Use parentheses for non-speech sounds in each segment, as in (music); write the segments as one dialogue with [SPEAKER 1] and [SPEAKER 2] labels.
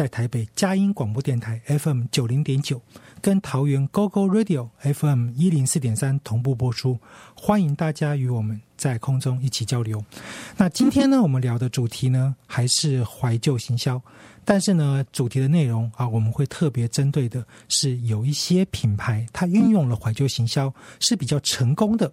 [SPEAKER 1] 在台北佳音广播电台 FM 九零点九，跟桃园 GoGo Radio FM 一零四点三同步播出。欢迎大家与我们在空中一起交流。那今天呢，我们聊的主题呢，还是怀旧行销，但是呢，主题的内容啊，我们会特别针对的是有一些品牌，它运用了怀旧行销是比较成功的。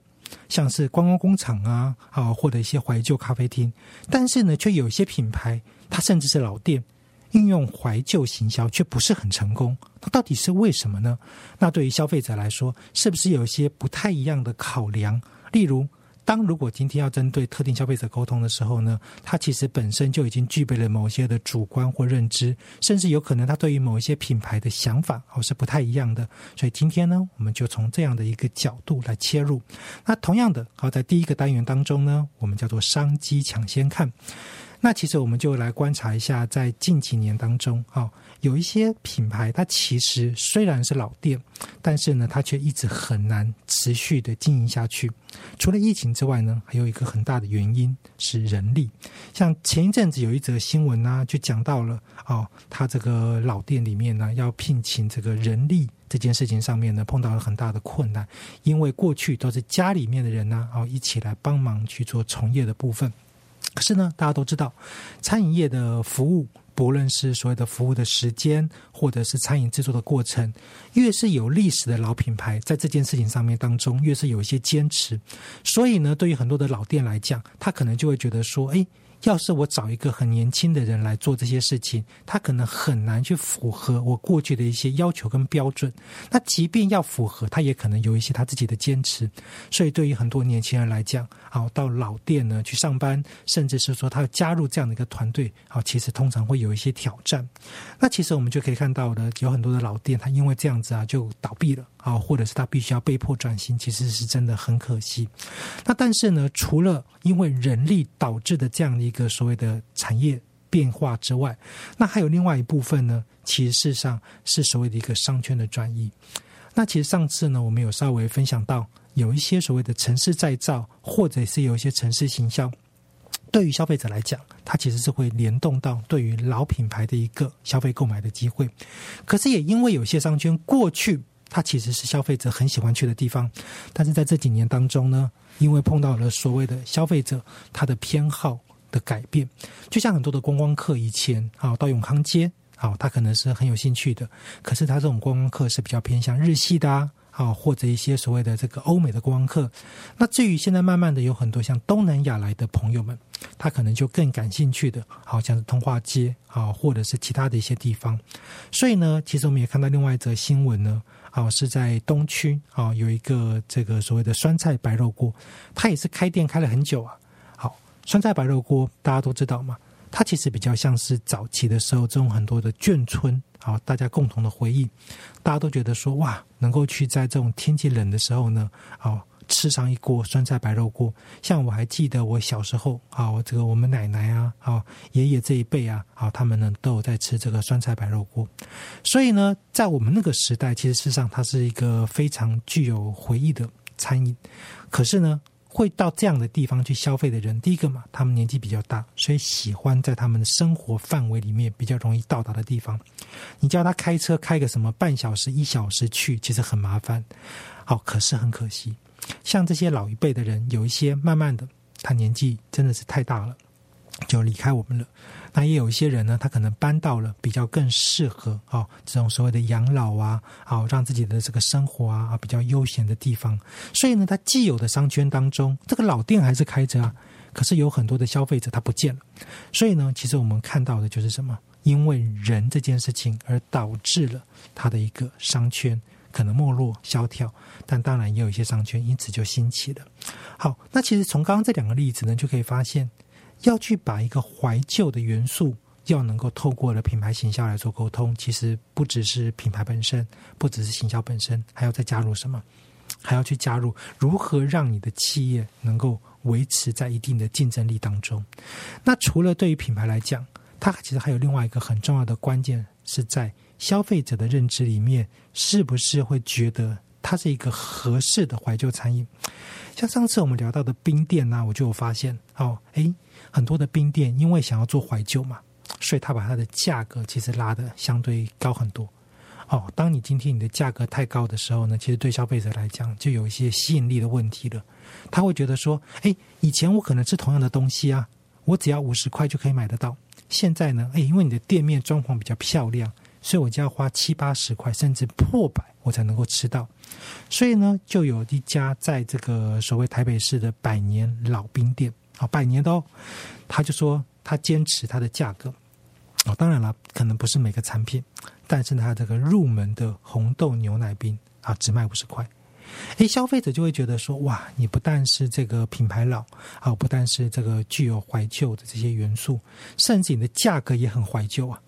[SPEAKER 1] 像是观光工厂啊，啊，或者一些怀旧咖啡厅，但是呢，却有一些品牌，它甚至是老店，运用怀旧行销却不是很成功。那到底是为什么呢？那对于消费者来说，是不是有一些不太一样的考量？例如，当如果今天要针对特定消费者沟通的时候呢，他其实本身就已经具备了某些的主观或认知，甚至有可能他对于某一些品牌的想法哦是不太一样的。所以今天呢，我们就从这样的一个角度来切入。那同样的，好在第一个单元当中呢，我们叫做商机抢先看。那其实我们就来观察一下，在近几年当中，啊，有一些品牌，它其实虽然是老店，但是呢，它却一直很难持续的经营下去。除了疫情之外呢，还有一个很大的原因是人力。像前一阵子有一则新闻呢，就讲到了，哦，他这个老店里面呢，要聘请这个人力这件事情上面呢，碰到了很大的困难，因为过去都是家里面的人呢，哦，一起来帮忙去做从业的部分。可是呢，大家都知道，餐饮业的服务，不论是所谓的服务的时间，或者是餐饮制作的过程，越是有历史的老品牌，在这件事情上面当中，越是有一些坚持。所以呢，对于很多的老店来讲，他可能就会觉得说，哎。要是我找一个很年轻的人来做这些事情，他可能很难去符合我过去的一些要求跟标准。那即便要符合，他也可能有一些他自己的坚持。所以，对于很多年轻人来讲，啊，到老店呢去上班，甚至是说他要加入这样的一个团队，啊，其实通常会有一些挑战。那其实我们就可以看到的，有很多的老店，他因为这样子啊，就倒闭了。啊，或者是他必须要被迫转型，其实是真的很可惜。那但是呢，除了因为人力导致的这样的一个所谓的产业变化之外，那还有另外一部分呢，其实事实上是所谓的一个商圈的转移。那其实上次呢，我们有稍微分享到，有一些所谓的城市再造，或者是有一些城市行销，对于消费者来讲，它其实是会联动到对于老品牌的一个消费购买的机会。可是也因为有些商圈过去。它其实是消费者很喜欢去的地方，但是在这几年当中呢，因为碰到了所谓的消费者他的偏好的改变，就像很多的观光客以前啊到永康街啊，他可能是很有兴趣的，可是他这种观光客是比较偏向日系的啊，啊或者一些所谓的这个欧美的观光客。那至于现在慢慢的有很多像东南亚来的朋友们，他可能就更感兴趣的，好像是通化街啊，或者是其他的一些地方。所以呢，其实我们也看到另外一则新闻呢。啊，是在东区啊，有一个这个所谓的酸菜白肉锅，它也是开店开了很久啊。酸菜白肉锅大家都知道嘛，它其实比较像是早期的时候这种很多的眷村，好，大家共同的回忆，大家都觉得说哇，能够去在这种天气冷的时候呢，哦。吃上一锅酸菜白肉锅，像我还记得我小时候啊，我这个我们奶奶啊，啊爷爷这一辈啊，啊他们呢都有在吃这个酸菜白肉锅，所以呢，在我们那个时代，其实事实上它是一个非常具有回忆的餐饮。可是呢，会到这样的地方去消费的人，第一个嘛，他们年纪比较大，所以喜欢在他们的生活范围里面比较容易到达的地方。你叫他开车开个什么半小时一小时去，其实很麻烦。好，可是很可惜，像这些老一辈的人，有一些慢慢的，他年纪真的是太大了，就离开我们了。那也有一些人呢，他可能搬到了比较更适合哦这种所谓的养老啊，好让自己的这个生活啊啊比较悠闲的地方。所以呢，他既有的商圈当中，这个老店还是开着啊，可是有很多的消费者他不见了。所以呢，其实我们看到的就是什么？因为人这件事情而导致了他的一个商圈可能没落萧条，但当然也有一些商圈因此就兴起了。好，那其实从刚刚这两个例子呢，就可以发现。要去把一个怀旧的元素，要能够透过了品牌行销来做沟通，其实不只是品牌本身，不只是行销本身，还要再加入什么？还要去加入如何让你的企业能够维持在一定的竞争力当中。那除了对于品牌来讲，它其实还有另外一个很重要的关键，是在消费者的认知里面，是不是会觉得它是一个合适的怀旧餐饮？像上次我们聊到的冰店呢，我就有发现，哦，诶。很多的冰店因为想要做怀旧嘛，所以他把它的价格其实拉的相对高很多。哦，当你今天你的价格太高的时候呢，其实对消费者来讲就有一些吸引力的问题了。他会觉得说，哎，以前我可能吃同样的东西啊，我只要五十块就可以买得到。现在呢，哎，因为你的店面装潢比较漂亮，所以我就要花七八十块，甚至破百，我才能够吃到。所以呢，就有一家在这个所谓台北市的百年老冰店。啊，百年的哦，他就说他坚持他的价格。哦，当然了，可能不是每个产品，但是他这个入门的红豆牛奶冰啊，只卖五十块。诶，消费者就会觉得说，哇，你不但是这个品牌老，啊，不但是这个具有怀旧的这些元素，甚至你的价格也很怀旧啊。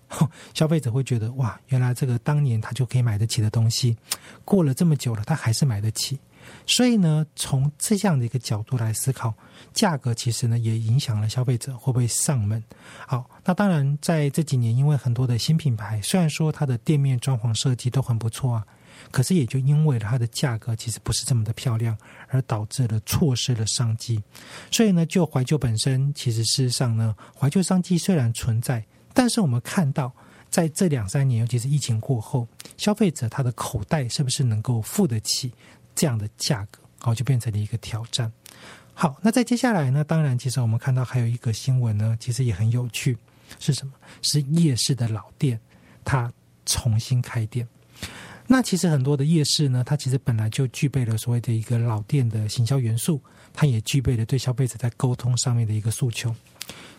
[SPEAKER 1] 消费者会觉得，哇，原来这个当年他就可以买得起的东西，过了这么久了，他还是买得起。所以呢，从这样的一个角度来思考，价格其实呢也影响了消费者会不会上门。好，那当然在这几年，因为很多的新品牌，虽然说它的店面装潢设计都很不错啊，可是也就因为它的价格其实不是这么的漂亮，而导致了错失了商机。所以呢，就怀旧本身，其实事实上呢，怀旧商机虽然存在，但是我们看到在这两三年，尤其是疫情过后，消费者他的口袋是不是能够付得起？这样的价格，好就变成了一个挑战。好，那在接下来呢？当然，其实我们看到还有一个新闻呢，其实也很有趣，是什么？是夜市的老店，它重新开店。那其实很多的夜市呢，它其实本来就具备了所谓的一个老店的行销元素，它也具备了对消费者在沟通上面的一个诉求。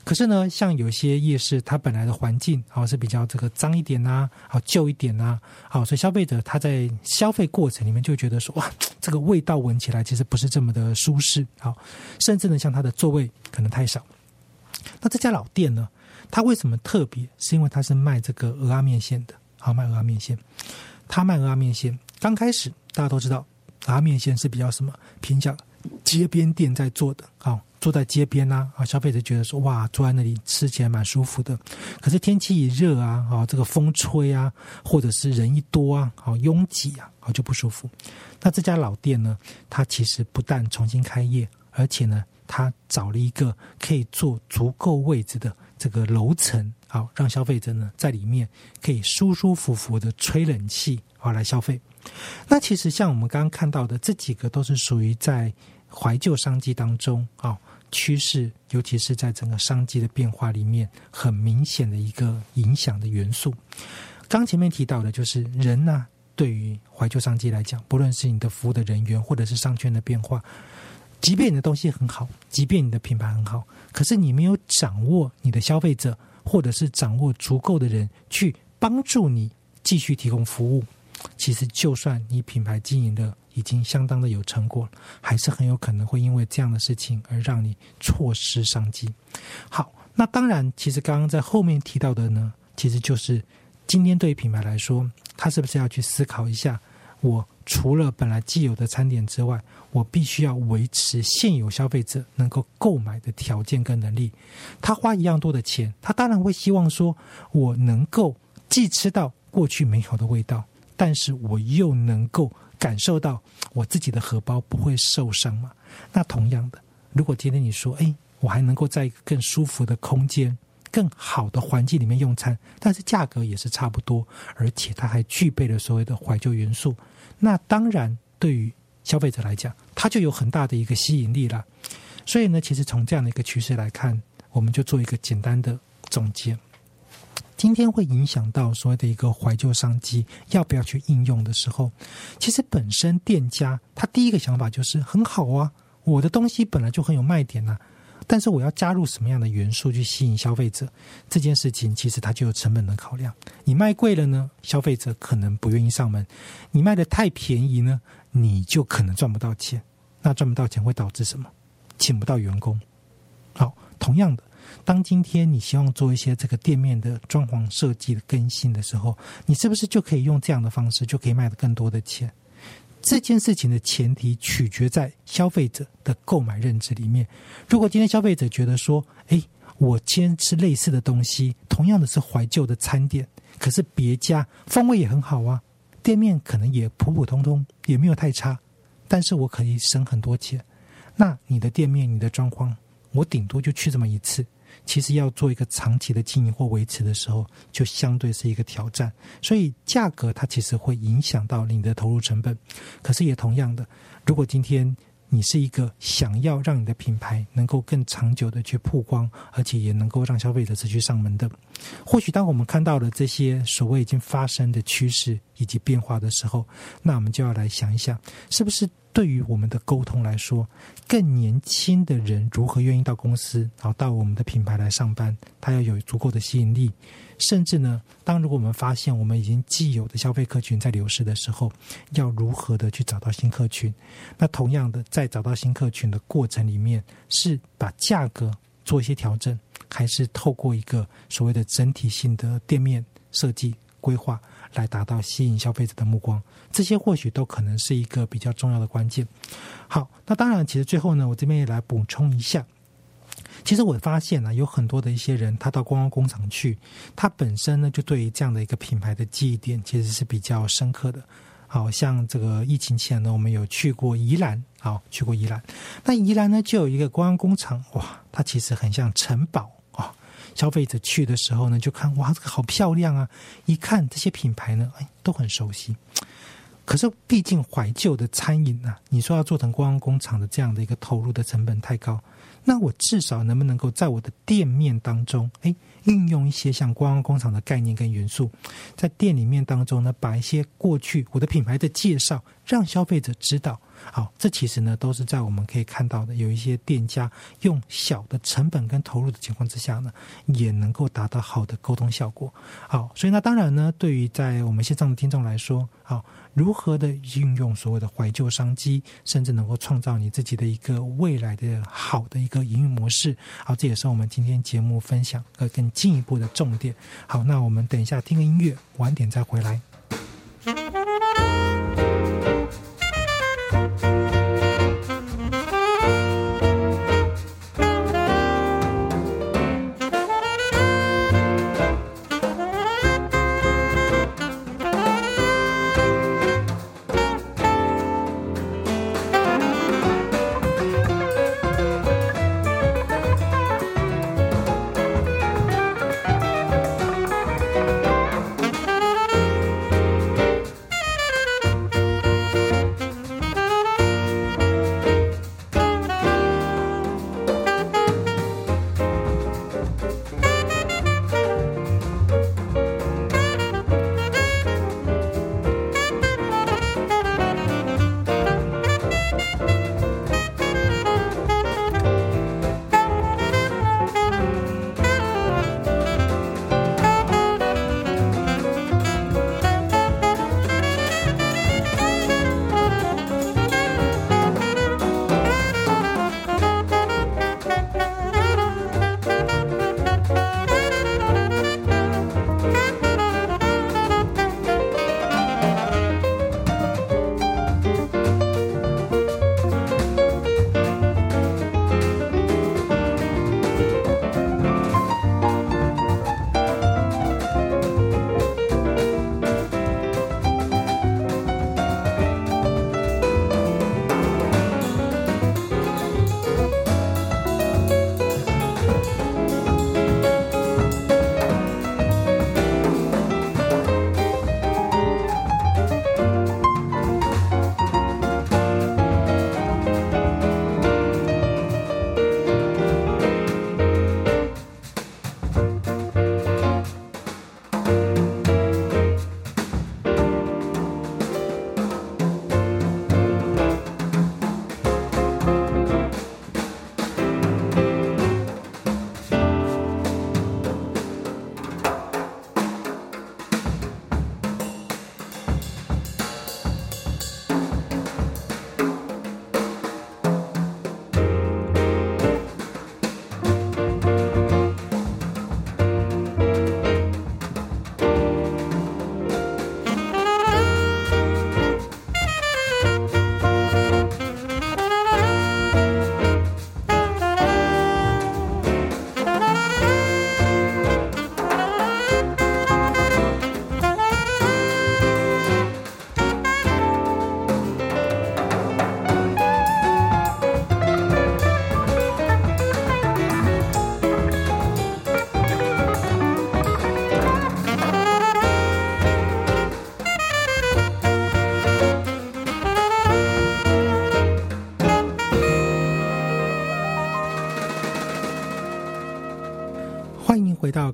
[SPEAKER 1] 可是呢，像有些夜市，它本来的环境好是比较这个脏一点呐，好旧一点呐，好，所以消费者他在消费过程里面就觉得说，哇，这个味道闻起来其实不是这么的舒适，好，甚至呢，像它的座位可能太少。那这家老店呢，它为什么特别？是因为它是卖这个鹅阿面线的，好，卖鹅阿面线。它卖鹅阿面线，刚开始大家都知道，鹅阿面线是比较什么偏向街边店在做的，好。坐在街边呐，啊，消费者觉得说哇，坐在那里吃起来蛮舒服的。可是天气一热啊，啊，这个风吹啊，或者是人一多啊，好拥挤啊，好就不舒服。那这家老店呢，它其实不但重新开业，而且呢，它找了一个可以坐足够位置的这个楼层，好让消费者呢在里面可以舒舒服服的吹冷气，好来消费。那其实像我们刚刚看到的这几个，都是属于在怀旧商机当中啊。趋势，尤其是在整个商机的变化里面，很明显的一个影响的元素。刚前面提到的，就是人呢，对于怀旧商机来讲，不论是你的服务的人员，或者是商圈的变化，即便你的东西很好，即便你的品牌很好，可是你没有掌握你的消费者，或者是掌握足够的人去帮助你继续提供服务，其实就算你品牌经营的。已经相当的有成果了，还是很有可能会因为这样的事情而让你错失商机。好，那当然，其实刚刚在后面提到的呢，其实就是今天对于品牌来说，它是不是要去思考一下，我除了本来既有的餐点之外，我必须要维持现有消费者能够购买的条件跟能力。他花一样多的钱，他当然会希望说我能够既吃到过去美好的味道，但是我又能够。感受到我自己的荷包不会受伤嘛？那同样的，如果今天你说，哎，我还能够在一个更舒服的空间、更好的环境里面用餐，但是价格也是差不多，而且它还具备了所谓的怀旧元素，那当然对于消费者来讲，它就有很大的一个吸引力了。所以呢，其实从这样的一个趋势来看，我们就做一个简单的总结。今天会影响到所谓的一个怀旧商机要不要去应用的时候，其实本身店家他第一个想法就是很好啊，我的东西本来就很有卖点呐，但是我要加入什么样的元素去吸引消费者，这件事情其实它就有成本的考量。你卖贵了呢，消费者可能不愿意上门；你卖的太便宜呢，你就可能赚不到钱。那赚不到钱会导致什么？请不到员工。好，同样的。当今天你希望做一些这个店面的装潢设计的更新的时候，你是不是就可以用这样的方式就可以卖的更多的钱？这件事情的前提取决在消费者的购买认知里面。如果今天消费者觉得说，哎，我今天吃类似的东西，同样的是怀旧的餐点，可是别家风味也很好啊，店面可能也普普通通，也没有太差，但是我可以省很多钱。那你的店面、你的装潢，我顶多就去这么一次。其实要做一个长期的经营或维持的时候，就相对是一个挑战。所以价格它其实会影响到你的投入成本。可是也同样的，如果今天你是一个想要让你的品牌能够更长久的去曝光，而且也能够让消费者持续上门的，或许当我们看到了这些所谓已经发生的趋势以及变化的时候，那我们就要来想一想，是不是？对于我们的沟通来说，更年轻的人如何愿意到公司，然后到我们的品牌来上班？他要有足够的吸引力。甚至呢，当如果我们发现我们已经既有的消费客群在流失的时候，要如何的去找到新客群？那同样的，在找到新客群的过程里面，是把价格做一些调整，还是透过一个所谓的整体性的店面设计规划？来达到吸引消费者的目光，这些或许都可能是一个比较重要的关键。好，那当然，其实最后呢，我这边也来补充一下。其实我发现呢，有很多的一些人，他到观光工厂去，他本身呢，就对于这样的一个品牌的记忆点，其实是比较深刻的。好像这个疫情前呢，我们有去过宜兰，好，去过宜兰。那宜兰呢，就有一个观光工厂，哇，它其实很像城堡啊。消费者去的时候呢，就看哇，这个好漂亮啊！一看这些品牌呢，哎，都很熟悉。可是毕竟怀旧的餐饮啊，你说要做成观光工厂的这样的一个投入的成本太高，那我至少能不能够在我的店面当中，哎，运用一些像观光工厂的概念跟元素，在店里面当中呢，把一些过去我的品牌的介绍，让消费者知道。好，这其实呢都是在我们可以看到的，有一些店家用小的成本跟投入的情况之下呢，也能够达到好的沟通效果。好，所以那当然呢，对于在我们线上的听众来说，好，如何的运用所谓的怀旧商机，甚至能够创造你自己的一个未来的好的一个营运模式。好，这也是我们今天节目分享呃更进一步的重点。好，那我们等一下听个音乐，晚点再回来。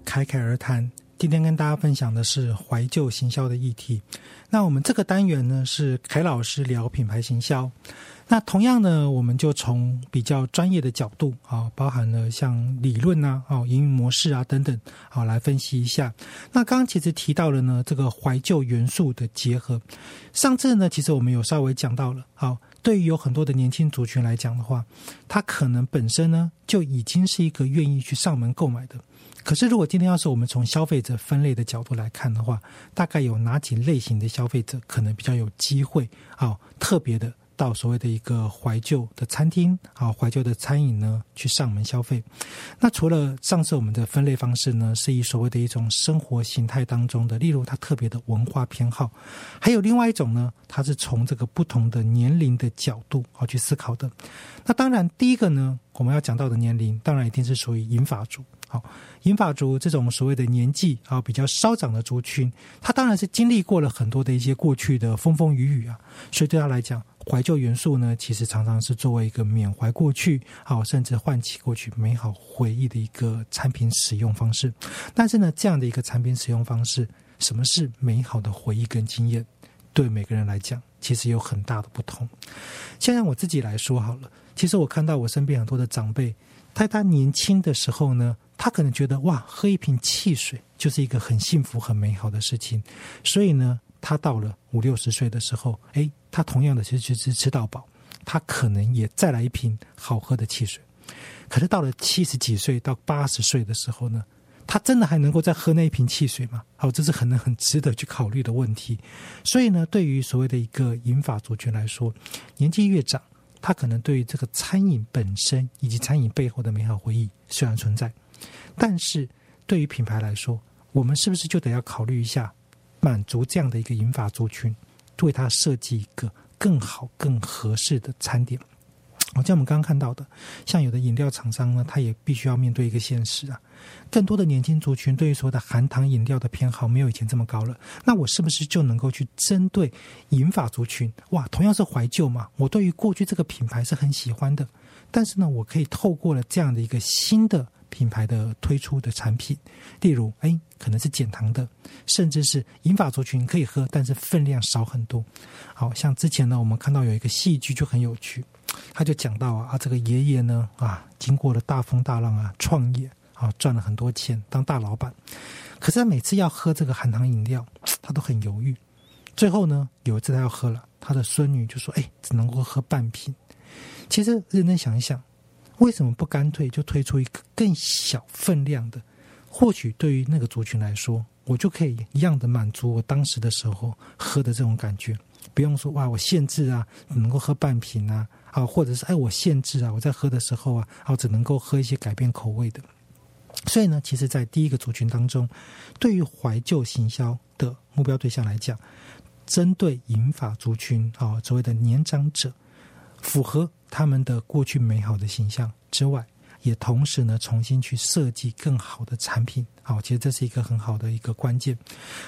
[SPEAKER 1] 侃侃而谈。今天跟大家分享的是怀旧行销的议题。那我们这个单元呢是凯老师聊品牌行销。那同样呢，我们就从比较专业的角度啊，包含了像理论呐、哦营运模式啊等等，好来分析一下。那刚刚其实提到了呢，这个怀旧元素的结合。上次呢，其实我们有稍微讲到了，好，对于有很多的年轻族群来讲的话，他可能本身呢就已经是一个愿意去上门购买的。可是，如果今天要是我们从消费者分类的角度来看的话，大概有哪几类型的消费者可能比较有机会啊？特别的到所谓的一个怀旧的餐厅啊，怀旧的餐饮呢，去上门消费。那除了上次我们的分类方式呢，是以所谓的一种生活形态当中的，例如他特别的文化偏好，还有另外一种呢，它是从这个不同的年龄的角度啊去思考的。那当然，第一个呢，我们要讲到的年龄，当然一定是属于银发族。好，银发族这种所谓的年纪啊比较稍长的族群，他当然是经历过了很多的一些过去的风风雨雨啊，所以对他来讲，怀旧元素呢，其实常常是作为一个缅怀过去，好，甚至唤起过去美好回忆的一个产品使用方式。但是呢，这样的一个产品使用方式，什么是美好的回忆跟经验，对每个人来讲，其实有很大的不同。先让我自己来说好了，其实我看到我身边很多的长辈，在他年轻的时候呢。他可能觉得哇，喝一瓶汽水就是一个很幸福、很美好的事情，所以呢，他到了五六十岁的时候，哎，他同样的其实是吃到饱，他可能也再来一瓶好喝的汽水。可是到了七十几岁到八十岁的时候呢，他真的还能够再喝那一瓶汽水吗？好，这是可能很值得去考虑的问题。所以呢，对于所谓的一个饮法族群来说，年纪越长，他可能对于这个餐饮本身以及餐饮背后的美好回忆虽然存在。但是，对于品牌来说，我们是不是就得要考虑一下，满足这样的一个引法族群，为他设计一个更好、更合适的餐点？好像我们刚刚看到的，像有的饮料厂商呢，他也必须要面对一个现实啊，更多的年轻族群对于所谓的含糖饮料的偏好没有以前这么高了。那我是不是就能够去针对饮法族群？哇，同样是怀旧嘛，我对于过去这个品牌是很喜欢的，但是呢，我可以透过了这样的一个新的。品牌的推出的产品，例如，哎，可能是减糖的，甚至是银发族群可以喝，但是分量少很多。好像之前呢，我们看到有一个戏剧就很有趣，他就讲到啊，这个爷爷呢，啊，经过了大风大浪啊，创业啊，赚了很多钱，当大老板。可是他每次要喝这个含糖饮料，他都很犹豫。最后呢，有一次他要喝了，他的孙女就说：“哎，只能够喝半瓶。”其实认真想一想。为什么不干脆就推出一个更小分量的？或许对于那个族群来说，我就可以一样的满足我当时的时候喝的这种感觉，不用说哇，我限制啊，能够喝半瓶啊，啊，或者是哎，我限制啊，我在喝的时候啊，啊，只能够喝一些改变口味的。所以呢，其实，在第一个族群当中，对于怀旧行销的目标对象来讲，针对银发族群啊，所谓的年长者，符合。他们的过去美好的形象之外，也同时呢重新去设计更好的产品。好，其实这是一个很好的一个关键。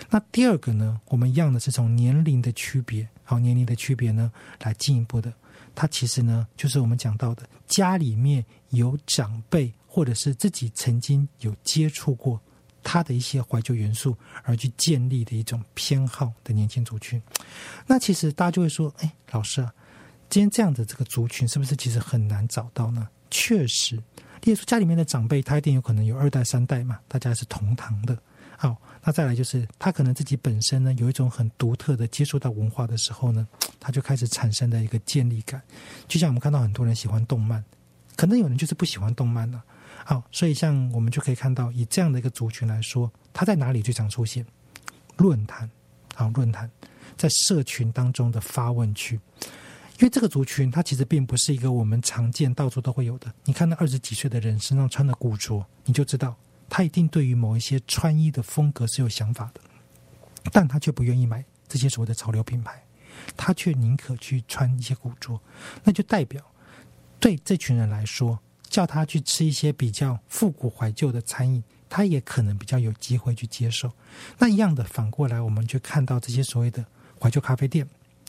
[SPEAKER 1] 那第二个呢，我们一样的是从年龄的区别，好年龄的区别呢来进一步的。它其实呢就是我们讲到的，家里面有长辈或者是自己曾经有接触过他的一些怀旧元素而去建立的一种偏好的年轻族群。那其实大家就会说，哎，老师啊。今天这样的这个族群是不是其实很难找到呢？确实，例如家里面的长辈，他一定有可能有二代三代嘛，大家是同堂的。好，那再来就是他可能自己本身呢有一种很独特的接触到文化的时候呢，他就开始产生的一个建立感。就像我们看到很多人喜欢动漫，可能有人就是不喜欢动漫了。好，所以像我们就可以看到，以这样的一个族群来说，他在哪里最常出现？论坛，好，论坛在社群当中的发问区。因为这个族群，它其实并不是一个我们常见、到处都会有的。你看那二十几岁的人身上穿的古着，你就知道他一定对于某一些穿衣的风格是有想法的，但他却不愿意买这些所谓的潮流品牌，他却宁可去穿一些古着。那就代表对这群人来说，叫他去吃一些比较复古怀旧的餐饮，他也可能比较有机会去接受。那一样的，反过来，我们就看到这些所谓的怀旧咖啡店，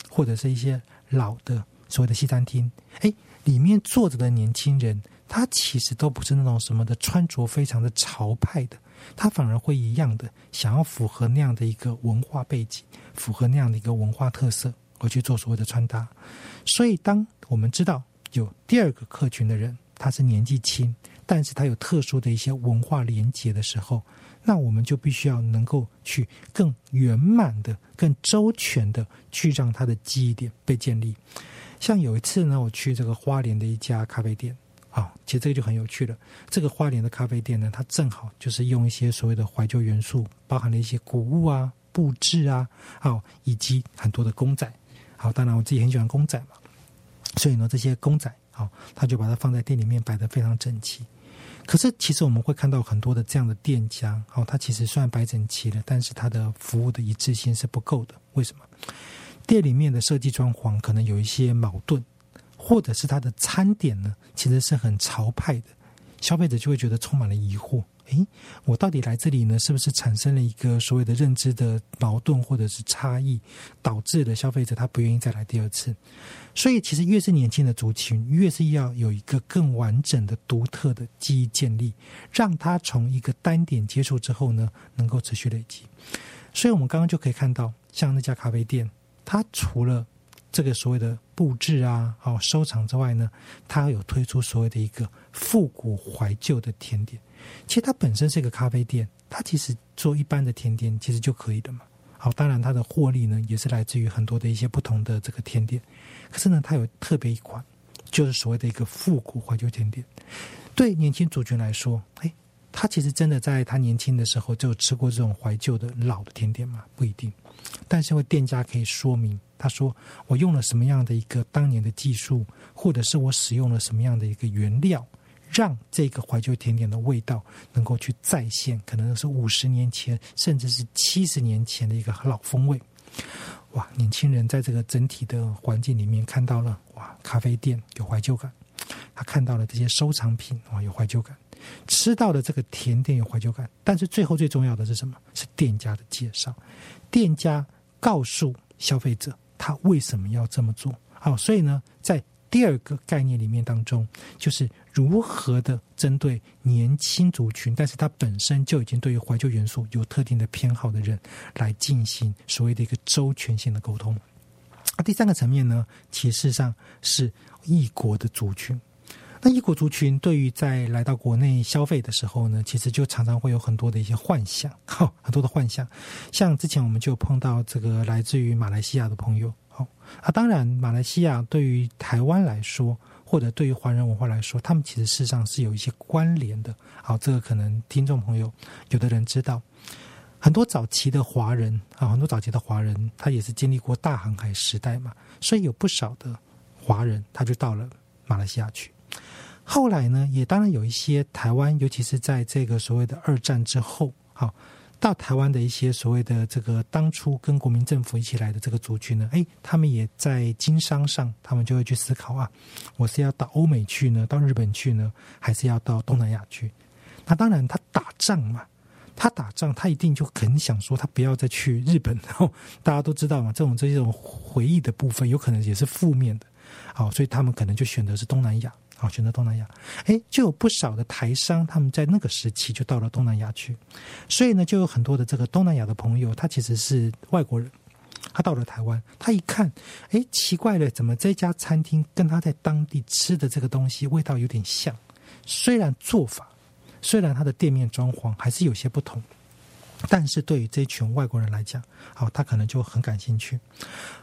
[SPEAKER 1] 或者是一些。老的所谓的西餐厅，哎，里面坐着的年轻人，他其实都不是那种什么的穿着非常的潮派的，他反而会一样的想要符合那样的一个文化背景，符合那样的一个文化特色而去做所谓的穿搭。所以，当我们知道有第二个客群的人，他是年纪轻，但是它有特殊的一些文化连结的时候，那我们就必须要能够去更圆满的、更周全的去让它的记忆点被建立。像有一次呢，我去这个花莲的一家咖啡店。啊，其实这个就很有趣了。这个花莲的咖啡店呢，它正好就是用一些所谓的怀旧元素，包含了一些古物啊、布置啊，好，以及很多的公仔。好，当然我自己很喜欢公仔嘛，所以呢，这些公仔，好，他就把它放在店里面摆得非常整齐。可是，其实我们会看到很多的这样的店家，好，它其实虽然摆整齐了，但是它的服务的一致性是不够的。为什么？店里面的设计装潢可能有一些矛盾。或者是它的餐点呢，其实是很潮派的，消费者就会觉得充满了疑惑。诶，我到底来这里呢，是不是产生了一个所谓的认知的矛盾或者是差异，导致了消费者他不愿意再来第二次？所以，其实越是年轻的族群，越是要有一个更完整的、独特的记忆建立，让他从一个单点接触之后呢，能够持续累积。所以我们刚刚就可以看到，像那家咖啡店，它除了这个所谓的布置啊，哦，收藏之外呢，它有推出所谓的一个复古怀旧的甜点。其实它本身是一个咖啡店，它其实做一般的甜点其实就可以的嘛。好，当然它的获利呢也是来自于很多的一些不同的这个甜点。可是呢，它有特别一款，就是所谓的一个复古怀旧甜点。对年轻族群来说，哎，他其实真的在他年轻的时候就吃过这种怀旧的老的甜点吗？不一定。但是因，为店家可以说明。他说：“我用了什么样的一个当年的技术，或者是我使用了什么样的一个原料，让这个怀旧甜点的味道能够去再现？可能是五十年前，甚至是七十年前的一个老风味。哇！年轻人在这个整体的环境里面看到了哇，咖啡店有怀旧感，他看到了这些收藏品哇，有怀旧感，吃到了这个甜点有怀旧感。但是最后最重要的是什么？是店家的介绍，店家告诉消费者。”他为什么要这么做？好，所以呢，在第二个概念里面当中，就是如何的针对年轻族群，但是他本身就已经对于怀旧元素有特定的偏好的人，来进行所谓的一个周全性的沟通。啊，第三个层面呢，其实上是异国的族群。那异国族群对于在来到国内消费的时候呢，其实就常常会有很多的一些幻想，哈，很多的幻想。像之前我们就碰到这个来自于马来西亚的朋友，啊，当然马来西亚对于台湾来说，或者对于华人文化来说，他们其实事实上是有一些关联的。好，这个可能听众朋友有的人知道，很多早期的华人啊，很多早期的华人，他也是经历过大航海时代嘛，所以有不少的华人他就到了马来西亚去。后来呢，也当然有一些台湾，尤其是在这个所谓的二战之后，好到台湾的一些所谓的这个当初跟国民政府一起来的这个族群呢，哎，他们也在经商上，他们就会去思考啊，我是要到欧美去呢，到日本去呢，还是要到东南亚去？那当然，他打仗嘛，他打仗，他一定就很想说，他不要再去日本。然 (laughs) 后大家都知道嘛，这种这种回忆的部分，有可能也是负面的，好，所以他们可能就选择是东南亚。好，选择东南亚，哎，就有不少的台商，他们在那个时期就到了东南亚去，所以呢，就有很多的这个东南亚的朋友，他其实是外国人，他到了台湾，他一看，哎，奇怪了，怎么这家餐厅跟他在当地吃的这个东西味道有点像？虽然做法，虽然他的店面装潢还是有些不同。但是对于这群外国人来讲，好，他可能就很感兴趣。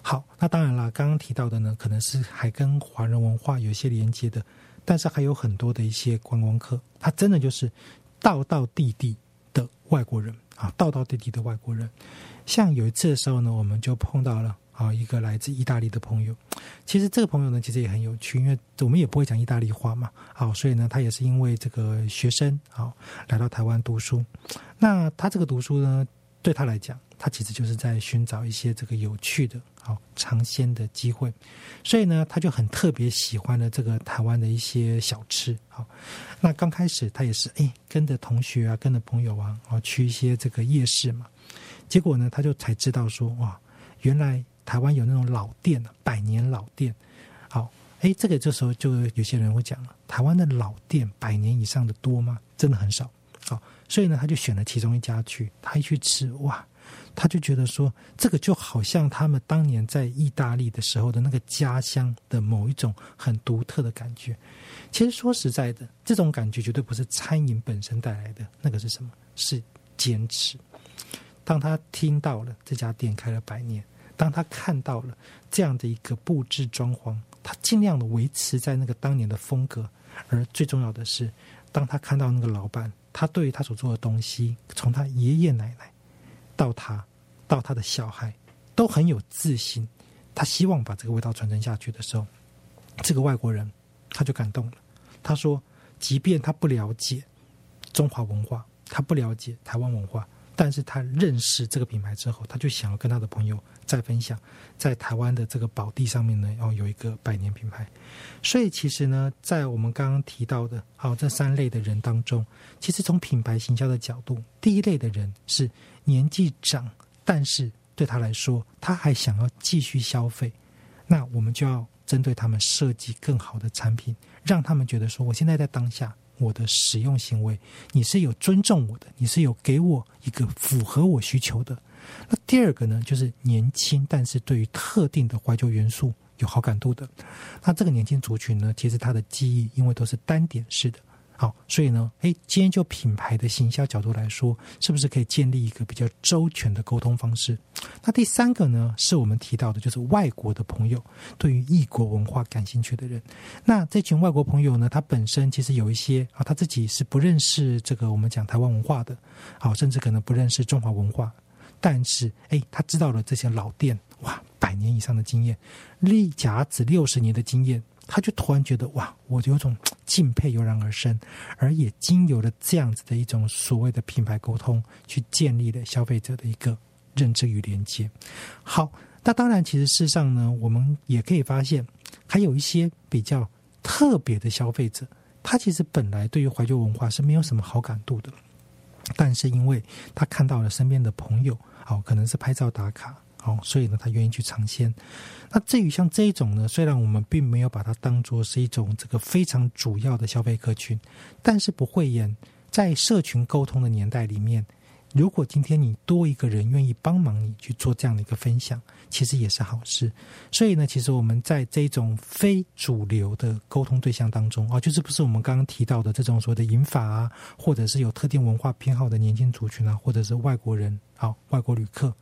[SPEAKER 1] 好，那当然了，刚刚提到的呢，可能是还跟华人文化有一些连接的，但是还有很多的一些观光客，他真的就是道道地地的外国人啊，道道地地的外国人。像有一次的时候呢，我们就碰到了。啊，一个来自意大利的朋友，其实这个朋友呢，其实也很有趣，因为我们也不会讲意大利话嘛，好，所以呢，他也是因为这个学生啊来到台湾读书。那他这个读书呢，对他来讲，他其实就是在寻找一些这个有趣的、好尝鲜的机会，所以呢，他就很特别喜欢的这个台湾的一些小吃。好，那刚开始他也是哎，跟着同学啊，跟着朋友啊，啊去一些这个夜市嘛，结果呢，他就才知道说哇，原来。台湾有那种老店百年老店，好，哎，这个这时候就有些人会讲了，台湾的老店百年以上的多吗？真的很少，好，所以呢，他就选了其中一家去。他一去吃，哇，他就觉得说，这个就好像他们当年在意大利的时候的那个家乡的某一种很独特的感觉。其实说实在的，这种感觉绝对不是餐饮本身带来的，那个是什么？是坚持。当他听到了这家店开了百年，当他看到了这样的一个布置装潢，他尽量的维持在那个当年的风格。而最重要的是，当他看到那个老板，他对于他所做的东西，从他爷爷奶奶到他到他的小孩，都很有自信。他希望把这个味道传承下去的时候，这个外国人他就感动了。他说，即便他不了解中华文化，他不了解台湾文化。但是他认识这个品牌之后，他就想要跟他的朋友再分享，在台湾的这个宝地上面呢，要有一个百年品牌。所以其实呢，在我们刚刚提到的，好这三类的人当中，其实从品牌行销的角度，第一类的人是年纪长，但是对他来说，他还想要继续消费，那我们就要针对他们设计更好的产品，让他们觉得说，我现在在当下。我的使用行为，你是有尊重我的，你是有给我一个符合我需求的。那第二个呢，就是年轻，但是对于特定的怀旧元素有好感度的。那这个年轻族群呢，其实他的记忆因为都是单点式的。好，所以呢，哎，今天就品牌的行销角度来说，是不是可以建立一个比较周全的沟通方式？那第三个呢，是我们提到的，就是外国的朋友对于异国文化感兴趣的人。那这群外国朋友呢，他本身其实有一些啊，他自己是不认识这个我们讲台湾文化的，好，甚至可能不认识中华文化，但是哎，他知道了这些老店，哇，百年以上的经验，历甲子六十年的经验。他就突然觉得哇，我有种敬佩油然而生，而也经由了这样子的一种所谓的品牌沟通，去建立了消费者的一个认知与连接。好，那当然，其实事实上呢，我们也可以发现，还有一些比较特别的消费者，他其实本来对于怀旧文化是没有什么好感度的，但是因为他看到了身边的朋友，好，可能是拍照打卡。哦，所以呢，他愿意去尝鲜。那至于像这一种呢，虽然我们并没有把它当做是一种这个非常主要的消费客群，但是不会言，在社群沟通的年代里面，如果今天你多一个人愿意帮忙你去做这样的一个分享，其实也是好事。所以呢，其实我们在这种非主流的沟通对象当中啊，就是不是我们刚刚提到的这种所谓的引法啊，或者是有特定文化偏好的年轻族群啊，或者是外国人啊，外国旅客。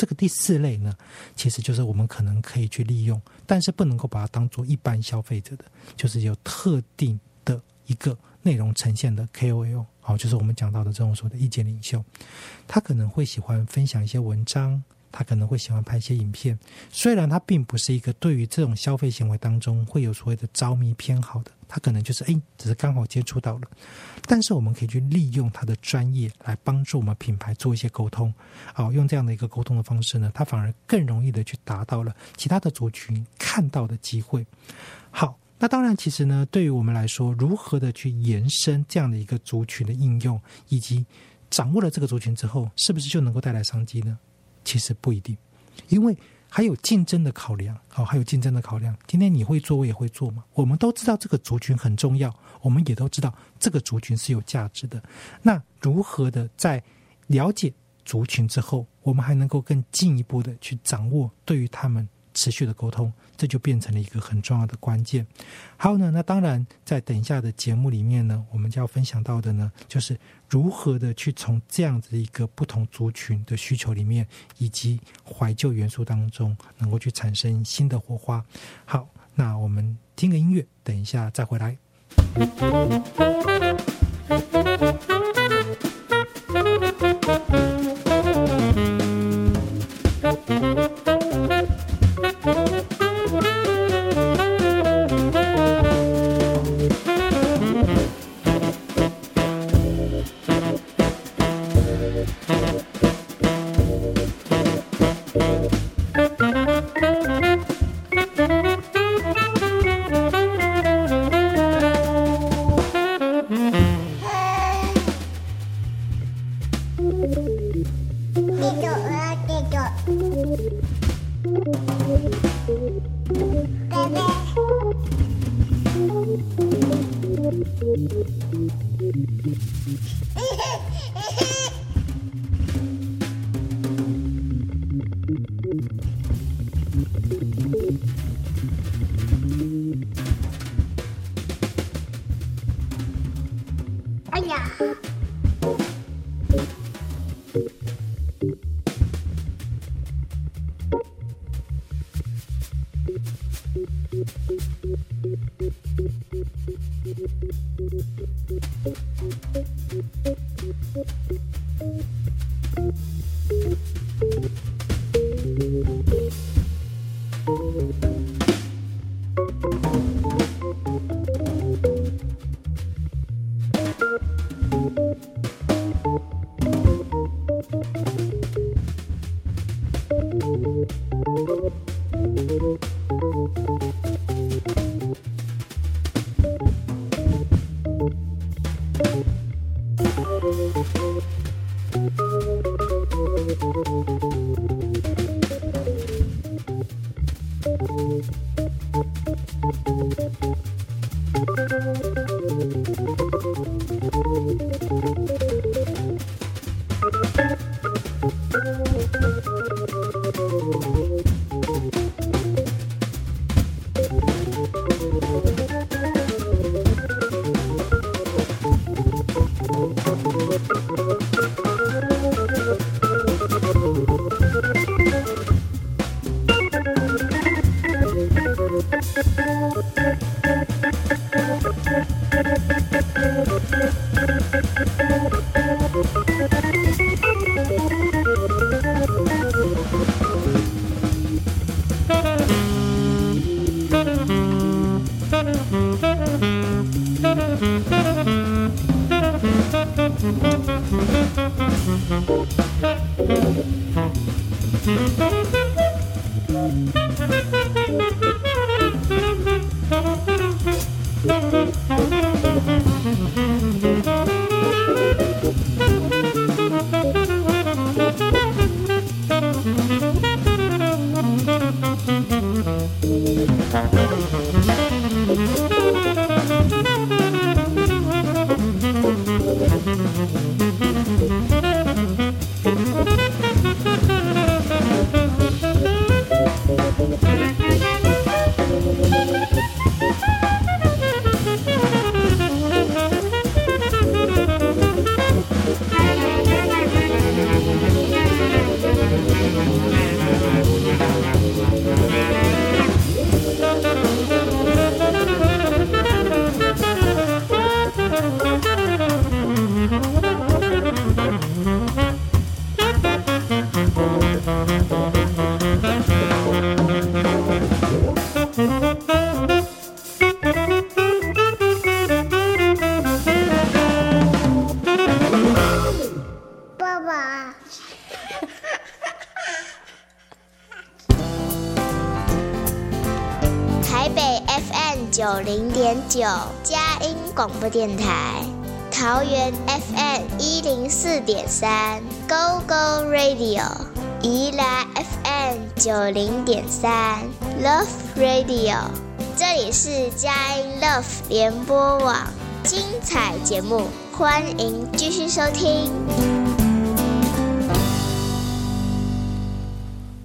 [SPEAKER 1] 这个第四类呢，其实就是我们可能可以去利用，但是不能够把它当做一般消费者的，就是有特定的一个内容呈现的 KOL，好，就是我们讲到的这种所谓的意见领袖，他可能会喜欢分享一些文章。他可能会喜欢拍一些影片，虽然他并不是一个对于这种消费行为当中会有所谓的着迷偏好的，他可能就是哎，只是刚好接触到了。但是我们可以去利用他的专业来帮助我们品牌做一些沟通，哦，用这样的一个沟通的方式呢，他反而更容易的去达到了其他的族群看到的机会。好，那当然，其实呢，对于我们来说，如何的去延伸这样的一个族群的应用，以及掌握了这个族群之后，是不是就能够带来商机呢？其实不一定，因为还有竞争的考量，好，还有竞争的考量。今天你会做，我也会做嘛。我们都知道这个族群很重要，我们也都知道这个族群是有价值的。那如何的在了解族群之后，我们还能够更进一步的去掌握对于他们。持续的沟通，这就变成了一个很重要的关键。还有呢，那当然，在等一下的节目里面呢，我们就要分享到的呢，就是如何的去从这样子一个不同族群的需求里面，以及怀旧元素当中，能够去产生新的火花。好，那我们听个音乐，等一下再回来。
[SPEAKER 2] 广播电台；桃园 FM 一零四点三，Go Go Radio；宜兰 FM 九零点三，Love Radio。这里是佳音 Love 联播网，精彩节目，欢迎继续收听。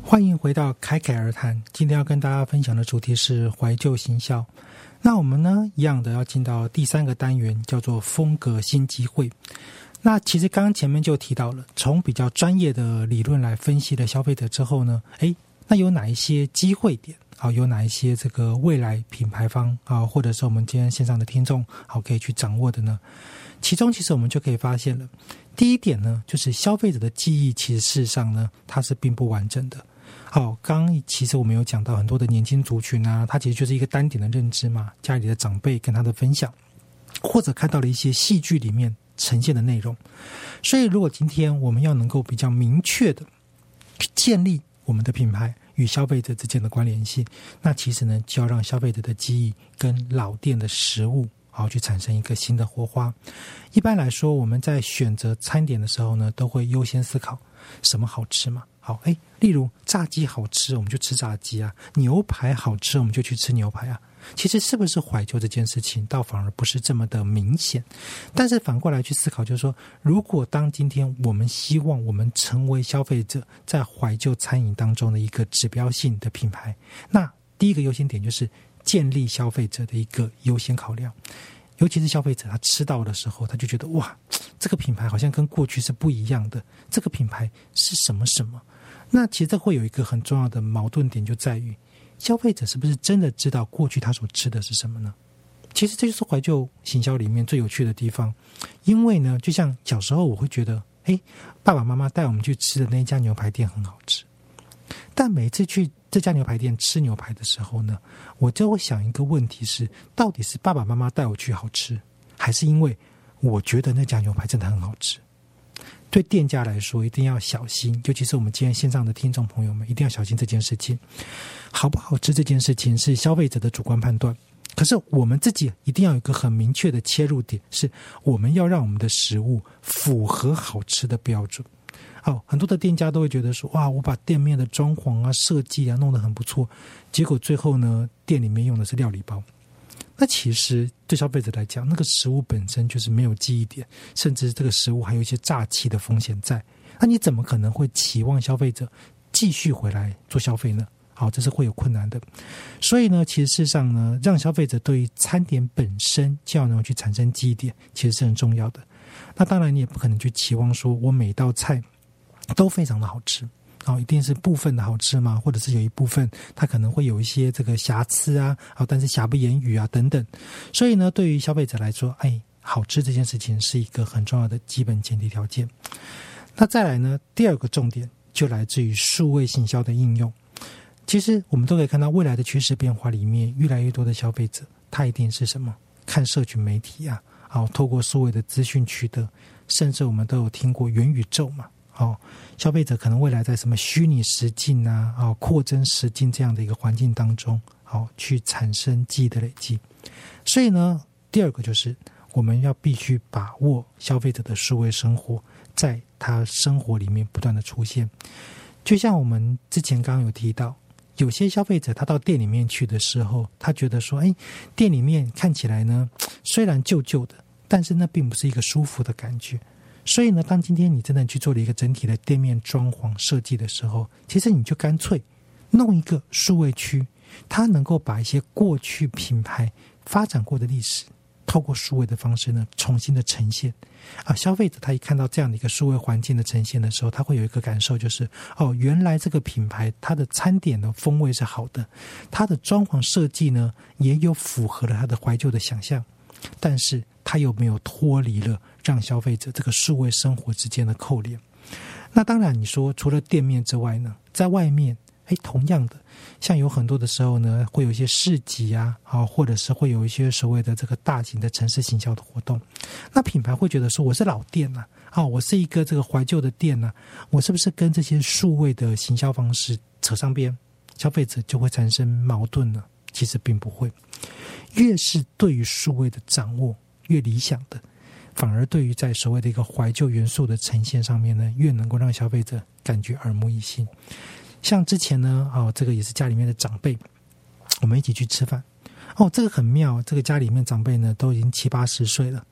[SPEAKER 1] 欢迎回到侃侃而谈。今天要跟大家分享的主题是怀旧行销。那我们呢，一样的要进到第三个单元，叫做风格新机会。那其实刚刚前面就提到了，从比较专业的理论来分析了消费者之后呢，诶，那有哪一些机会点？好，有哪一些这个未来品牌方啊，或者是我们今天线上的听众，好可以去掌握的呢？其中其实我们就可以发现了，第一点呢，就是消费者的记忆其实事实上呢，它是并不完整的。好，刚其实我们有讲到很多的年轻族群啊，他其实就是一个单点的认知嘛，家里的长辈跟他的分享，或者看到了一些戏剧里面呈现的内容。所以，如果今天我们要能够比较明确的建立我们的品牌与消费者之间的关联性，那其实呢，就要让消费者的记忆跟老店的食物。好，去产生一个新的火花。一般来说，我们在选择餐点的时候呢，都会优先思考什么好吃嘛。好，哎，例如炸鸡好吃，我们就吃炸鸡啊；牛排好吃，我们就去吃牛排啊。其实是不是怀旧这件事情，倒反而不是这么的明显。但是反过来去思考，就是说，如果当今天我们希望我们成为消费者在怀旧餐饮当中的一个指标性的品牌，那第一个优先点就是建立消费者的一个优先考量。尤其是消费者他吃到的时候，他就觉得哇，这个品牌好像跟过去是不一样的。这个品牌是什么什么？那其实这会有一个很重要的矛盾点，就在于。消费者是不是真的知道过去他所吃的是什么呢？其实这就是怀旧行销里面最有趣的地方。因为呢，就像小时候我会觉得，哎，爸爸妈妈带我们去吃的那一家牛排店很好吃。但每次去这家牛排店吃牛排的时候呢，我就会想一个问题是：到底是爸爸妈妈带我去好吃，还是因为我觉得那家牛排真的很好吃？对店家来说，一定要小心，尤其是我们今天线上的听众朋友们，一定要小心这件事情。好不好吃这件事情是消费者的主观判断，可是我们自己一定要有一个很明确的切入点，是我们要让我们的食物符合好吃的标准。好，很多的店家都会觉得说，哇，我把店面的装潢啊、设计啊弄得很不错，结果最后呢，店里面用的是料理包。那其实对消费者来讲，那个食物本身就是没有记忆点，甚至这个食物还有一些诈欺的风险在。那你怎么可能会期望消费者继续回来做消费呢？好，这是会有困难的。所以呢，其实事实上呢，让消费者对于餐点本身就要能够去产生记忆点，其实是很重要的。那当然，你也不可能去期望说我每道菜都非常的好吃。哦，一定是部分的好吃吗？或者是有一部分它可能会有一些这个瑕疵啊，啊，但是瑕不掩瑜啊等等。所以呢，对于消费者来说，哎，好吃这件事情是一个很重要的基本前提条件。那再来呢，第二个重点就来自于数位行销的应用。其实我们都可以看到，未来的趋势变化里面，越来越多的消费者，他一定是什么？看社群媒体啊，好，透过数位的资讯取得，甚至我们都有听过元宇宙嘛。哦，消费者可能未来在什么虚拟实境啊、哦扩增实境这样的一个环境当中，好去产生记忆的累积。所以呢，第二个就是我们要必须把握消费者的数位生活，在他生活里面不断的出现。就像我们之前刚刚有提到，有些消费者他到店里面去的时候，他觉得说，哎，店里面看起来呢，虽然旧旧的，但是那并不是一个舒服的感觉。所以呢，当今天你真的去做了一个整体的店面装潢设计的时候，其实你就干脆弄一个数位区，它能够把一些过去品牌发展过的历史，透过数位的方式呢，重新的呈现。啊，消费者他一看到这样的一个数位环境的呈现的时候，他会有一个感受，就是哦，原来这个品牌它的餐点的风味是好的，它的装潢设计呢也有符合了他的怀旧的想象，但是。它有没有脱离了让消费者这个数位生活之间的扣连？那当然，你说除了店面之外呢，在外面，哎，同样的，像有很多的时候呢，会有一些市集啊，啊，或者是会有一些所谓的这个大型的城市行销的活动。那品牌会觉得说，我是老店呐，啊，我是一个这个怀旧的店呐，我是不是跟这些数位的行销方式扯上边？消费者就会产生矛盾呢？其实并不会，越是对于数位的掌握。越理想的，反而对于在所谓的一个怀旧元素的呈现上面呢，越能够让消费者感觉耳目一新。像之前呢，哦，这个也是家里面的长辈，我们一起去吃饭，哦，这个很妙，这个家里面长辈呢都已经七八十岁了，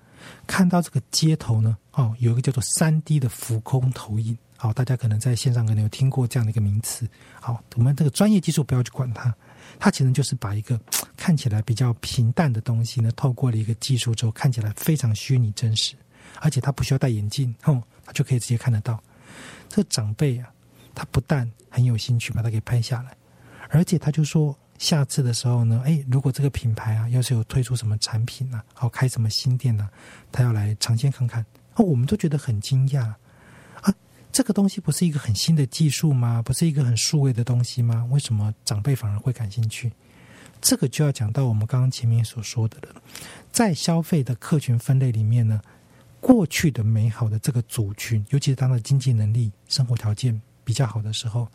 [SPEAKER 1] 看到这个街头呢，哦，有一个叫做三 D 的浮空投影，好，大家可能在线上可能有听过这样的一个名词，好，我们这个专业技术不要去管它。它其实就是把一个 (tsk) 看起来比较平淡的东西呢，透过了一个技术之后，看起来非常虚拟真实，而且他不需要戴眼镜，(laughs) 哦，他就可以直接看得到。这个长辈啊，他不但很有兴趣把它给拍下来，而且他就说，下次的时候呢，哎，如果这个品牌啊，要是有推出什么产品呢，好开什么新店呢，他要来尝鲜看看。哦，我们都觉得很惊讶。这个东西不是一个很新的技术吗？不是一个很数位的东西吗？为什么长辈反而会感兴趣？这个就要讲到我们刚刚前面所说的了。在消费的客群分类里面呢，过去的美好的这个族群，尤其是当的经济能力、生活条件比较好的时候，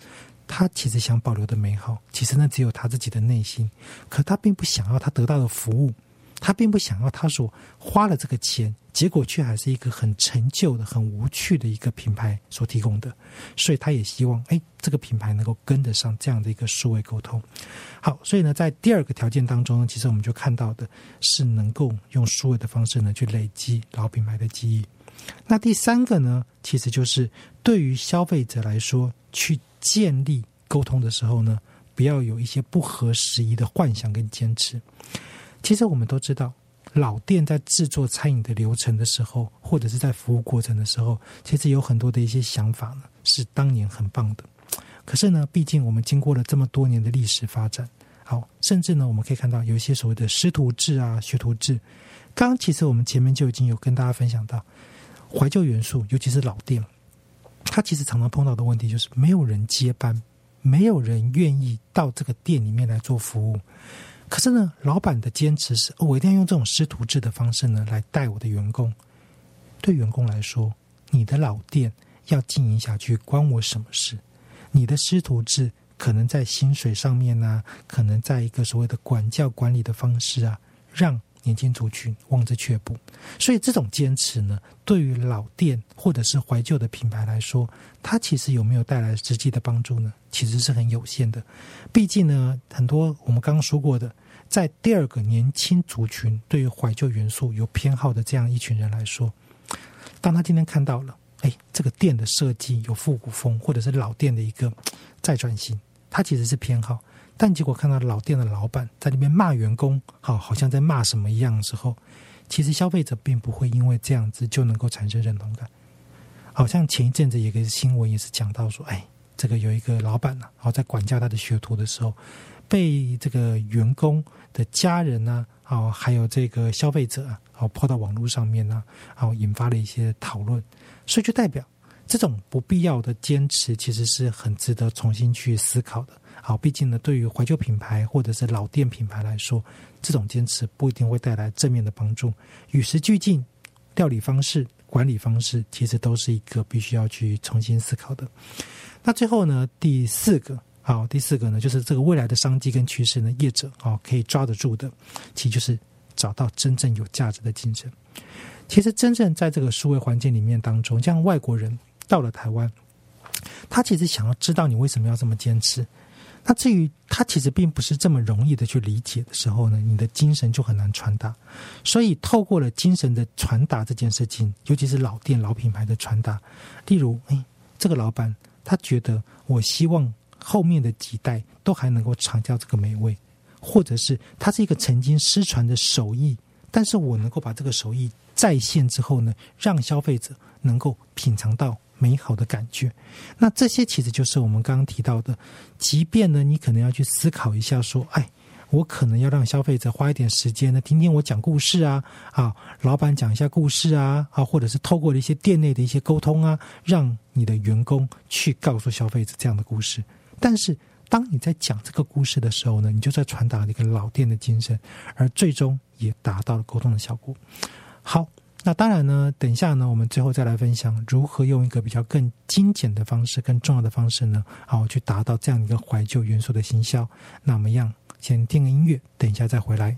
[SPEAKER 1] 他其实想保留的美好，其实呢只有他自己的内心，可他并不想要他得到的服务，他并不想要他所花了这个钱，结果却还是一个很陈旧的、很无趣的一个品牌所提供的，所以他也希望，哎，这个品牌能够跟得上这样的一个数位沟通。好，所以呢，在第二个条件当中呢，其实我们就看到的是能够用数位的方式呢去累积老品牌的记忆。那第三个呢，其实就是对于消费者来说，去建立沟通的时候呢，不要有一些不合时宜的幻想跟坚持。其实我们都知道，老店在制作餐饮的流程的时候，或者是在服务过程的时候，其实有很多的一些想法呢，是当年很棒的。可是呢，毕竟我们经过了这么多年的历史发展，好，甚至呢，我们可以看到有一些所谓的师徒制啊、学徒制。刚刚其实我们前面就已经有跟大家分享到，怀旧元素，尤其是老店，它其实常常碰到的问题就是没有人接班，没有人愿意到这个店里面来做服务。可是呢，老板的坚持是，我一定要用这种师徒制的方式呢来带我的员工。对员工来说，你的老店要经营下去，关我什么事？你的师徒制可能在薪水上面呢，可能在一个所谓的管教管理的方式啊，让年轻族群望之却步。所以这种坚持呢，对于老店或者是怀旧的品牌来说，它其实有没有带来实际的帮助呢？其实是很有限的。毕竟呢，很多我们刚刚说过的，在第二个年轻族群对于怀旧元素有偏好的这样一群人来说，当他今天看到了，哎，这个店的设计有复古风，或者是老店的一个再转型，他其实是偏好。但结果看到老店的老板在那边骂员工，好，好像在骂什么一样的时候，其实消费者并不会因为这样子就能够产生认同感。好像前一阵子有个新闻也是讲到说，哎。这个有一个老板呢，然后在管教他的学徒的时候，被这个员工的家人呢，哦，还有这个消费者啊，哦，抛到网络上面呢，然后引发了一些讨论。所以就代表这种不必要的坚持，其实是很值得重新去思考的。好，毕竟呢，对于怀旧品牌或者是老店品牌来说，这种坚持不一定会带来正面的帮助。与时俱进，料理方式、管理方式，其实都是一个必须要去重新思考的。那最后呢，第四个，好，第四个呢，就是这个未来的商机跟趋势呢，业者啊可以抓得住的，其实就是找到真正有价值的竞争。其实真正在这个数位环境里面当中，像外国人到了台湾，他其实想要知道你为什么要这么坚持。那至于他其实并不是这么容易的去理解的时候呢，你的精神就很难传达。所以透过了精神的传达这件事情，尤其是老店老品牌的传达，例如，哎，这个老板。他觉得，我希望后面的几代都还能够尝到这个美味，或者是它是一个曾经失传的手艺，但是我能够把这个手艺再现之后呢，让消费者能够品尝到美好的感觉。那这些其实就是我们刚刚提到的，即便呢，你可能要去思考一下，说，哎。我可能要让消费者花一点时间呢，听听我讲故事啊，啊，老板讲一下故事啊，啊，或者是透过一些店内的一些沟通啊，让你的员工去告诉消费者这样的故事。但是，当你在讲这个故事的时候呢，你就在传达一个老店的精神，而最终也达到了沟通的效果。好，那当然呢，等一下呢，我们最后再来分享如何用一个比较更精简的方式、更重要的方式呢，好去达到这样一个怀旧元素的行销。那么样？先听个音乐，等一下再回来。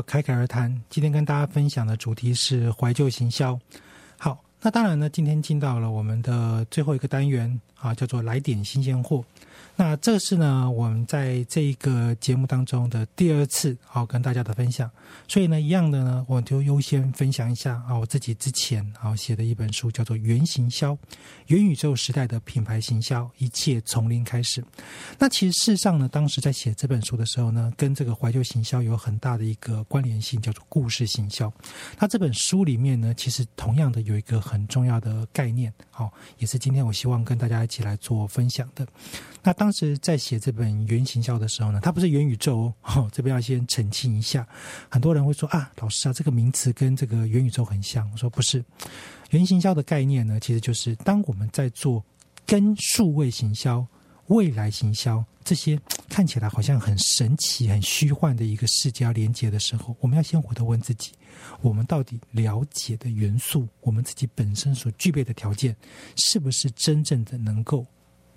[SPEAKER 1] 到侃侃而谈。今天跟大家分享的主题是怀旧行销。好，那当然呢，今天进到了我们的最后一个单元啊，叫做来点新鲜货。那这是呢，我们在这一个节目当中的第二次好跟大家的分享，所以呢，一样的呢，我就优先分享一下啊，我自己之前啊写的一本书，叫做《原行销：元宇宙时代的品牌行销，一切从零开始》。那其实事实上呢，当时在写这本书的时候呢，跟这个怀旧行销有很大的一个关联性，叫做故事行销。那这本书里面呢，其实同样的有一个很重要的概念，好，也是今天我希望跟大家一起来做分享的。那当当时在写这本原型销的时候呢，它不是元宇宙哦，这边要先澄清一下。很多人会说啊，老师啊，这个名词跟这个元宇宙很像。我说不是，原型销的概念呢，其实就是当我们在做跟数位行销、未来行销这些看起来好像很神奇、很虚幻的一个世界要连接的时候，我们要先回头问自己：我们到底了解的元素，我们自己本身所具备的条件，是不是真正的能够？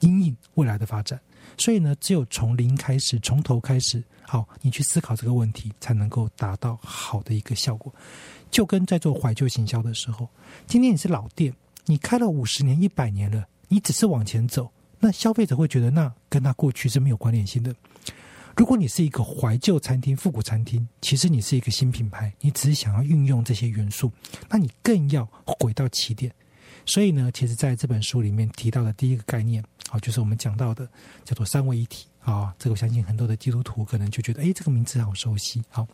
[SPEAKER 1] 阴影未来的发展，所以呢，只有从零开始，从头开始，好，你去思考这个问题，才能够达到好的一个效果。就跟在做怀旧行销的时候，今天你是老店，你开了五十年、一百年了，你只是往前走，那消费者会觉得那跟他过去是没有关联性的。如果你是一个怀旧餐厅、复古餐厅，其实你是一个新品牌，你只是想要运用这些元素，那你更要回到起点。所以呢，其实在这本书里面提到的第一个概念，好，就是我们讲到的叫做三位一体啊。这个我相信很多的基督徒可能就觉得，哎，这个名字好熟悉。好，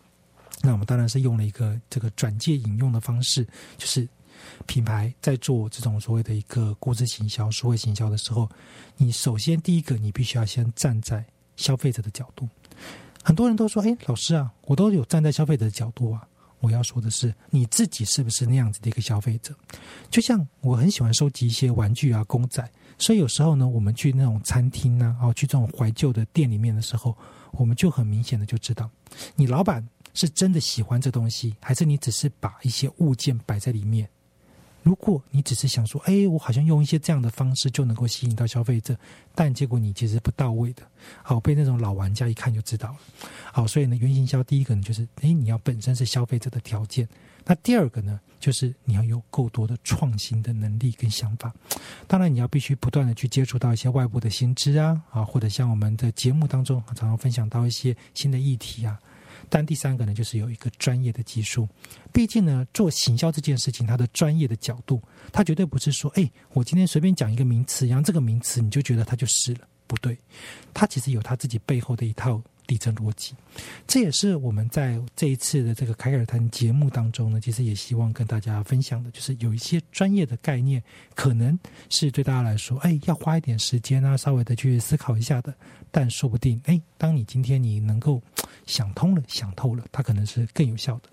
[SPEAKER 1] 那我们当然是用了一个这个转介引用的方式，就是品牌在做这种所谓的一个估值行销、数位行销的时候，你首先第一个，你必须要先站在消费者的角度。很多人都说，哎，老师啊，我都有站在消费者的角度啊。我要说的是，你自己是不是那样子的一个消费者？就像我很喜欢收集一些玩具啊、公仔，所以有时候呢，我们去那种餐厅啊，哦，去这种怀旧的店里面的时候，我们就很明显的就知道，你老板是真的喜欢这东西，还是你只是把一些物件摆在里面。如果你只是想说，哎，我好像用一些这样的方式就能够吸引到消费者，但结果你其实不到位的，好被那种老玩家一看就知道了。好，所以呢，原型销第一个呢就是，哎，你要本身是消费者的条件。那第二个呢，就是你要有够多的创新的能力跟想法。当然，你要必须不断的去接触到一些外部的新知啊，啊，或者像我们的节目当中常常分享到一些新的议题啊。但第三个呢，就是有一个专业的技术。毕竟呢，做行销这件事情，它的专业的角度，它绝对不是说，哎，我今天随便讲一个名词，然后这个名词你就觉得它就是了，不对。它其实有它自己背后的一套。底层逻辑，这也是我们在这一次的这个凯尔谈节目当中呢，其实也希望跟大家分享的，就是有一些专业的概念，可能是对大家来说，哎，要花一点时间啊，稍微的去思考一下的。但说不定，哎，当你今天你能够想通了、想透了，它可能是更有效的。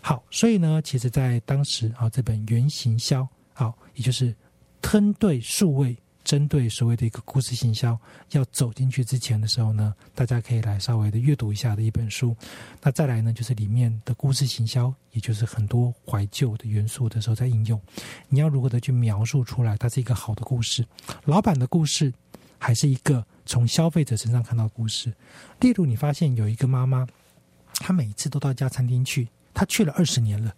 [SPEAKER 1] 好，所以呢，其实，在当时啊，这本原型销，好，也就是吞对数位。针对所谓的一个故事行销要走进去之前的时候呢，大家可以来稍微的阅读一下的一本书。那再来呢，就是里面的故事行销，也就是很多怀旧的元素的时候在应用。你要如何的去描述出来，它是一个好的故事，老板的故事，还是一个从消费者身上看到故事？例如，你发现有一个妈妈，她每一次都到一家餐厅去，她去了二十年了。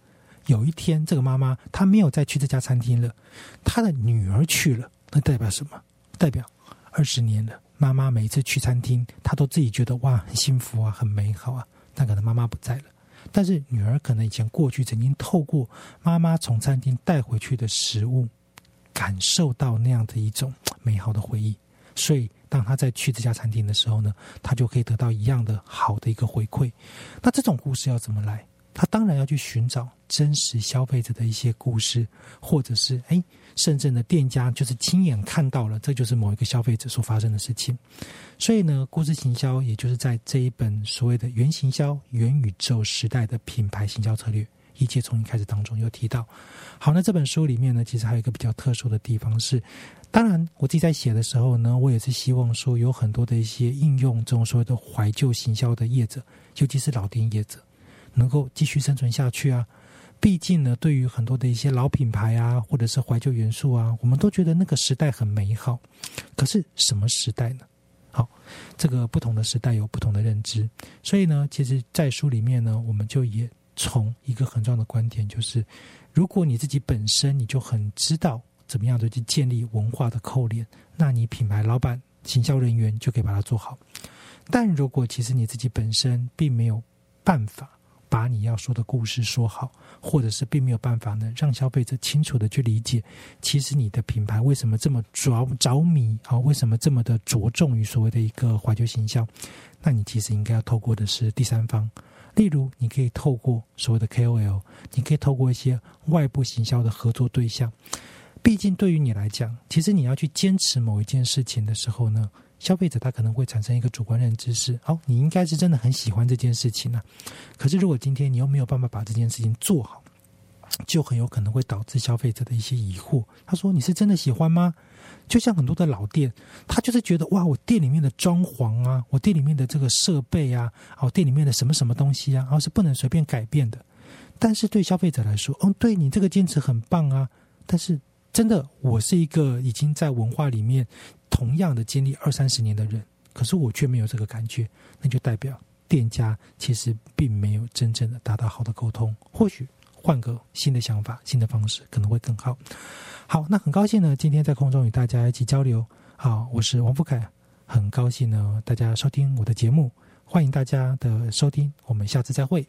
[SPEAKER 1] 有一天，这个妈妈她没有再去这家餐厅了，她的女儿去了。那代表什么？代表二十年了，妈妈每一次去餐厅，她都自己觉得哇，很幸福啊，很美好啊。但可能妈妈不在了，但是女儿可能以前过去曾经透过妈妈从餐厅带回去的食物，感受到那样的一种美好的回忆。所以，当他在去这家餐厅的时候呢，他就可以得到一样的好的一个回馈。那这种故事要怎么来？他当然要去寻找真实消费者的一些故事，或者是哎。甚至呢，店家就是亲眼看到了，这就是某一个消费者所发生的事情。所以呢，故事行销也就是在这一本所谓的“原行销元宇宙时代的品牌行销策略”一切从一开始当中有提到。好，那这本书里面呢，其实还有一个比较特殊的地方是，当然我自己在写的时候呢，我也是希望说有很多的一些应用这种所谓的怀旧行销的业者，尤其是老店业者，能够继续生存下去啊。毕竟呢，对于很多的一些老品牌啊，或者是怀旧元素啊，我们都觉得那个时代很美好。可是什么时代呢？好，这个不同的时代有不同的认知，所以呢，其实，在书里面呢，我们就也从一个很重要的观点，就是如果你自己本身你就很知道怎么样的去建立文化的扣连，那你品牌老板、行销人员就可以把它做好。但如果其实你自己本身并没有办法。把你要说的故事说好，或者是并没有办法呢，让消费者清楚的去理解，其实你的品牌为什么这么着着迷啊？为什么这么的着重于所谓的一个怀旧形象？那你其实应该要透过的是第三方，例如你可以透过所谓的 KOL，你可以透过一些外部行销的合作对象。毕竟对于你来讲，其实你要去坚持某一件事情的时候呢？消费者他可能会产生一个主观认知是：哦，你应该是真的很喜欢这件事情呢。可是如果今天你又没有办法把这件事情做好，就很有可能会导致消费者的一些疑惑。他说：“你是真的喜欢吗？”就像很多的老店，他就是觉得哇，我店里面的装潢啊，我店里面的这个设备啊，哦，店里面的什么什么东西啊，哦，是不能随便改变的。但是对消费者来说，嗯，对你这个坚持很棒啊。但是真的，我是一个已经在文化里面。同样的经历二三十年的人，可是我却没有这个感觉，那就代表店家其实并没有真正的达到好的沟通。或许换个新的想法、新的方式可能会更好。好，那很高兴呢，今天在空中与大家一起交流。好，我是王富凯，很高兴呢，大家收听我的节目，欢迎大家的收听，我们下次再会。